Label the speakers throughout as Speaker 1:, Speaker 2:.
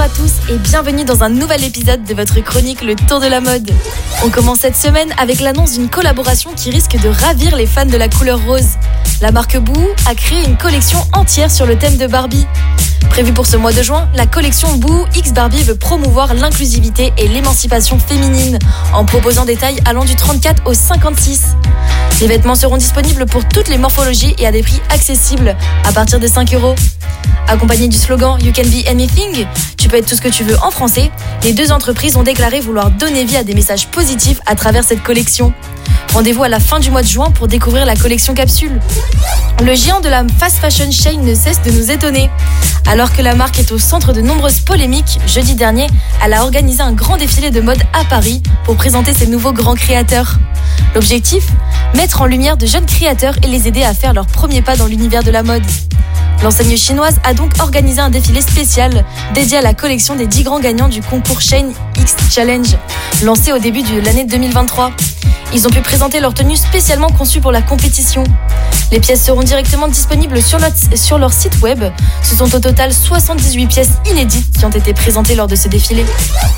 Speaker 1: Bonjour à tous et bienvenue dans un nouvel épisode de votre chronique Le Tour de la mode. On commence cette semaine avec l'annonce d'une collaboration qui risque de ravir les fans de la couleur rose. La marque Boo a créé une collection entière sur le thème de Barbie. Prévue pour ce mois de juin, la collection Boo X Barbie veut promouvoir l'inclusivité et l'émancipation féminine en proposant des tailles allant du 34 au 56. Les vêtements seront disponibles pour toutes les morphologies et à des prix accessibles, à partir de 5 euros. Accompagné du slogan You can be anything, peux être tout ce que tu veux en français, les deux entreprises ont déclaré vouloir donner vie à des messages positifs à travers cette collection. Rendez-vous à la fin du mois de juin pour découvrir la collection capsule. Le géant de la fast fashion chain ne cesse de nous étonner. Alors que la marque est au centre de nombreuses polémiques, jeudi dernier, elle a organisé un grand défilé de mode à Paris pour présenter ses nouveaux grands créateurs. L'objectif Mettre en lumière de jeunes créateurs et les aider à faire leur premier pas dans l'univers de la mode. L'enseigne chinoise a donc organisé un défilé spécial dédié à la collection des 10 grands gagnants du concours Shane X Challenge, lancé au début de l'année 2023. Ils ont pu présenter leur tenue spécialement conçue pour la compétition. Les pièces seront directement disponibles sur leur, sur leur site web. Ce sont au total 78 pièces inédites qui ont été présentées lors de ce défilé.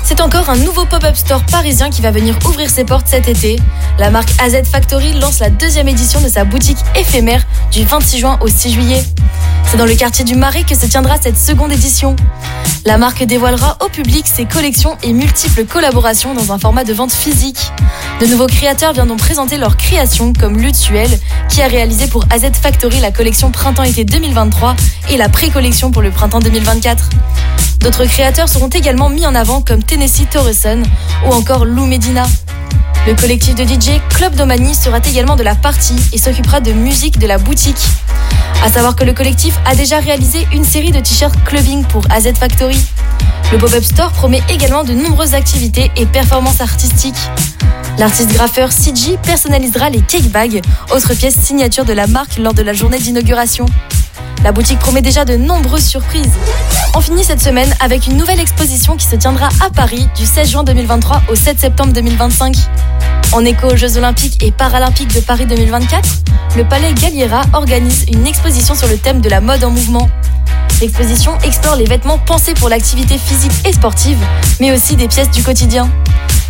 Speaker 1: C'est encore un nouveau pop-up store parisien qui va venir ouvrir ses portes cet été. La marque AZ Factory lance la deuxième édition de sa boutique éphémère du 26 juin au 6 juillet. C'est dans le quartier du Marais que se tiendra cette seconde édition. La marque dévoilera au public ses collections et multiples collaborations dans un format de vente physique. De nouveaux créateurs viendront présenter leurs créations comme Lutsuel, qui a réalisé pour AZ Factory la collection Printemps-été 2023 et la pré-collection pour le printemps 2024. D'autres créateurs seront également mis en avant comme Tennessee Torreson ou encore Lou Medina. Le collectif de DJ Club Domani sera également de la partie et s'occupera de musique de la boutique. À savoir que le collectif a déjà réalisé une série de t-shirts clubbing pour AZ Factory. Le pop-up store promet également de nombreuses activités et performances artistiques. L'artiste graffeur CG personnalisera les cake bags, autre pièce signature de la marque lors de la journée d'inauguration. La boutique promet déjà de nombreuses surprises. On finit cette semaine avec une nouvelle exposition qui se tiendra à Paris du 16 juin 2023 au 7 septembre 2025. En écho aux Jeux Olympiques et Paralympiques de Paris 2024, le Palais Galliera organise une exposition sur le thème de la mode en mouvement. L'exposition explore les vêtements pensés pour l'activité physique et sportive, mais aussi des pièces du quotidien.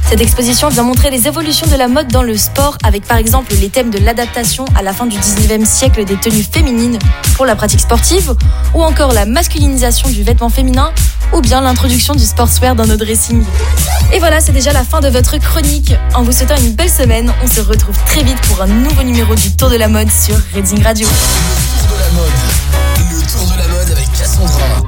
Speaker 1: Cette exposition vient montrer les évolutions de la mode dans le sport avec par exemple les thèmes de l'adaptation à la fin du 19e siècle des tenues féminines pour la pratique sportive ou encore la masculinisation du vêtement féminin ou bien l'introduction du sportswear dans nos dressings. Et voilà, c'est déjà la fin de votre chronique. En vous souhaitant une belle semaine, on se retrouve très vite pour un nouveau numéro du Tour de la mode sur Reading Radio.
Speaker 2: à.